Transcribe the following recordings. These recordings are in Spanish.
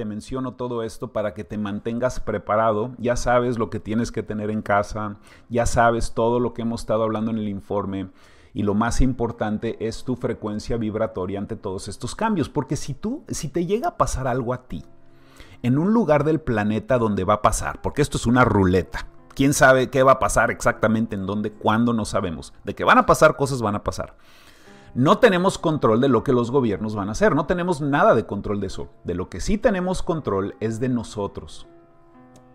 te menciono todo esto para que te mantengas preparado. Ya sabes lo que tienes que tener en casa, ya sabes todo lo que hemos estado hablando en el informe. Y lo más importante es tu frecuencia vibratoria ante todos estos cambios. Porque si tú, si te llega a pasar algo a ti, en un lugar del planeta donde va a pasar, porque esto es una ruleta. ¿Quién sabe qué va a pasar exactamente en dónde, cuándo? No sabemos. De que van a pasar cosas, van a pasar. No tenemos control de lo que los gobiernos van a hacer, no tenemos nada de control de eso. De lo que sí tenemos control es de nosotros.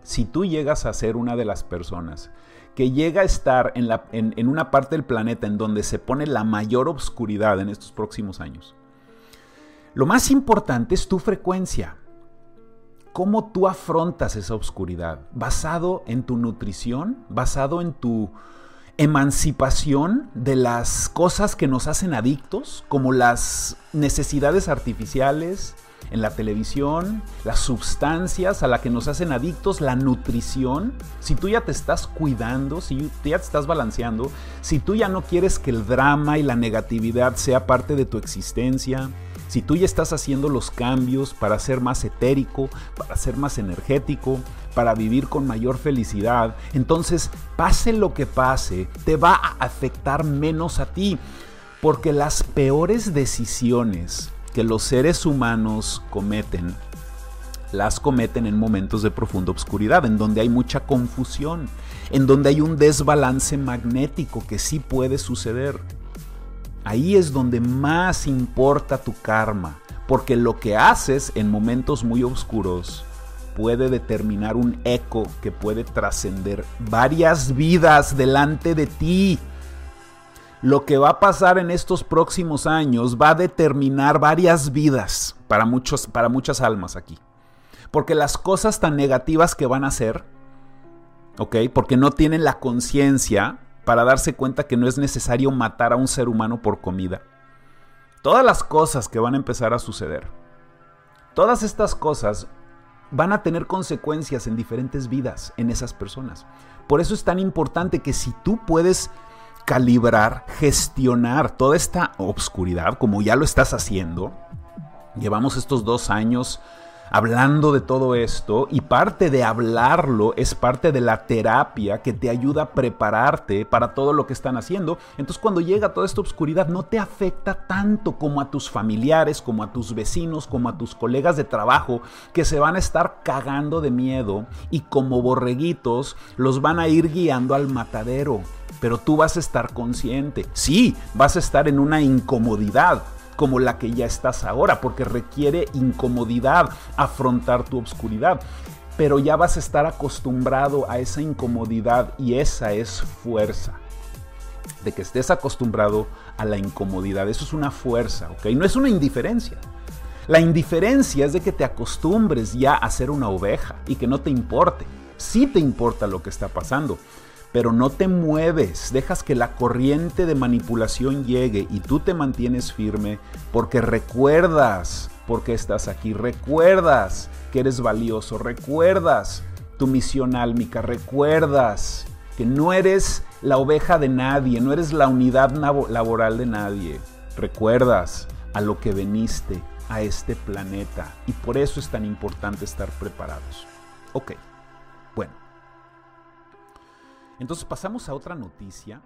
Si tú llegas a ser una de las personas que llega a estar en, una parte del planeta en donde se pone la mayor obscuridad en estos próximos años, lo más importante es tu frecuencia. ¿Cómo tú afrontas esa oscuridad? ¿Basado en tu nutrición? ¿Basado en tu emancipación de las cosas que nos hacen adictos, como las necesidades artificiales en la televisión, las sustancias a las que nos hacen adictos, la nutrición. Si tú ya te estás cuidando, si tú ya te estás balanceando, si tú ya no quieres que el drama y la negatividad sea parte de tu existencia, si tú ya estás haciendo los cambios para ser más etérico, para ser más energético, para vivir con mayor felicidad, entonces pase lo que pase, te va a afectar menos a ti. Porque las peores decisiones que los seres humanos cometen, las cometen en momentos de profunda oscuridad, en donde hay mucha confusión, en donde hay un desbalance magnético que sí puede suceder. Ahí es donde más importa tu karma, porque lo que haces en momentos muy oscuros puede determinar un eco que puede trascender varias vidas delante de ti. Lo que va a pasar en estos próximos años va a determinar varias vidas para, muchos, para muchas almas aquí. Porque las cosas tan negativas que van a hacer, ¿ok? Porque no tienen la conciencia para darse cuenta que no es necesario matar a un ser humano por comida. Todas las cosas que van a empezar a suceder, todas estas cosas van a tener consecuencias en diferentes vidas en esas personas. Por eso es tan importante que si tú puedes calibrar, gestionar toda esta obscuridad, como ya lo estás haciendo, llevamos estos dos años hablando de todo esto y parte de hablarlo es parte de la terapia que te ayuda a prepararte para todo lo que están haciendo. Entonces cuando llega toda esta oscuridad no te afecta tanto como a tus familiares, como a tus vecinos, como a tus colegas de trabajo que se van a estar cagando de miedo y como borreguitos los van a ir guiando al matadero. Pero tú vas a estar consciente. Sí, vas a estar en una incomodidad, como la que ya estás ahora, porque requiere incomodidad afrontar tu obscuridad. Pero ya vas a estar acostumbrado a esa incomodidad y esa es fuerza. De que estés acostumbrado a la incomodidad. Eso es una fuerza, ¿ok? No es una indiferencia. La indiferencia es de que te acostumbres ya a ser una oveja y que no te importe. Sí te importa lo que está pasando, pero no te mueves, dejas que la corriente de manipulación llegue y tú te mantienes firme porque recuerdas por qué estás aquí, recuerdas que eres valioso, recuerdas tu misión álmica, recuerdas que no eres la oveja de nadie, no eres la unidad laboral de nadie, recuerdas a lo que veniste a este planeta y por eso es tan importante estar preparados. Ok. Entonces pasamos a otra noticia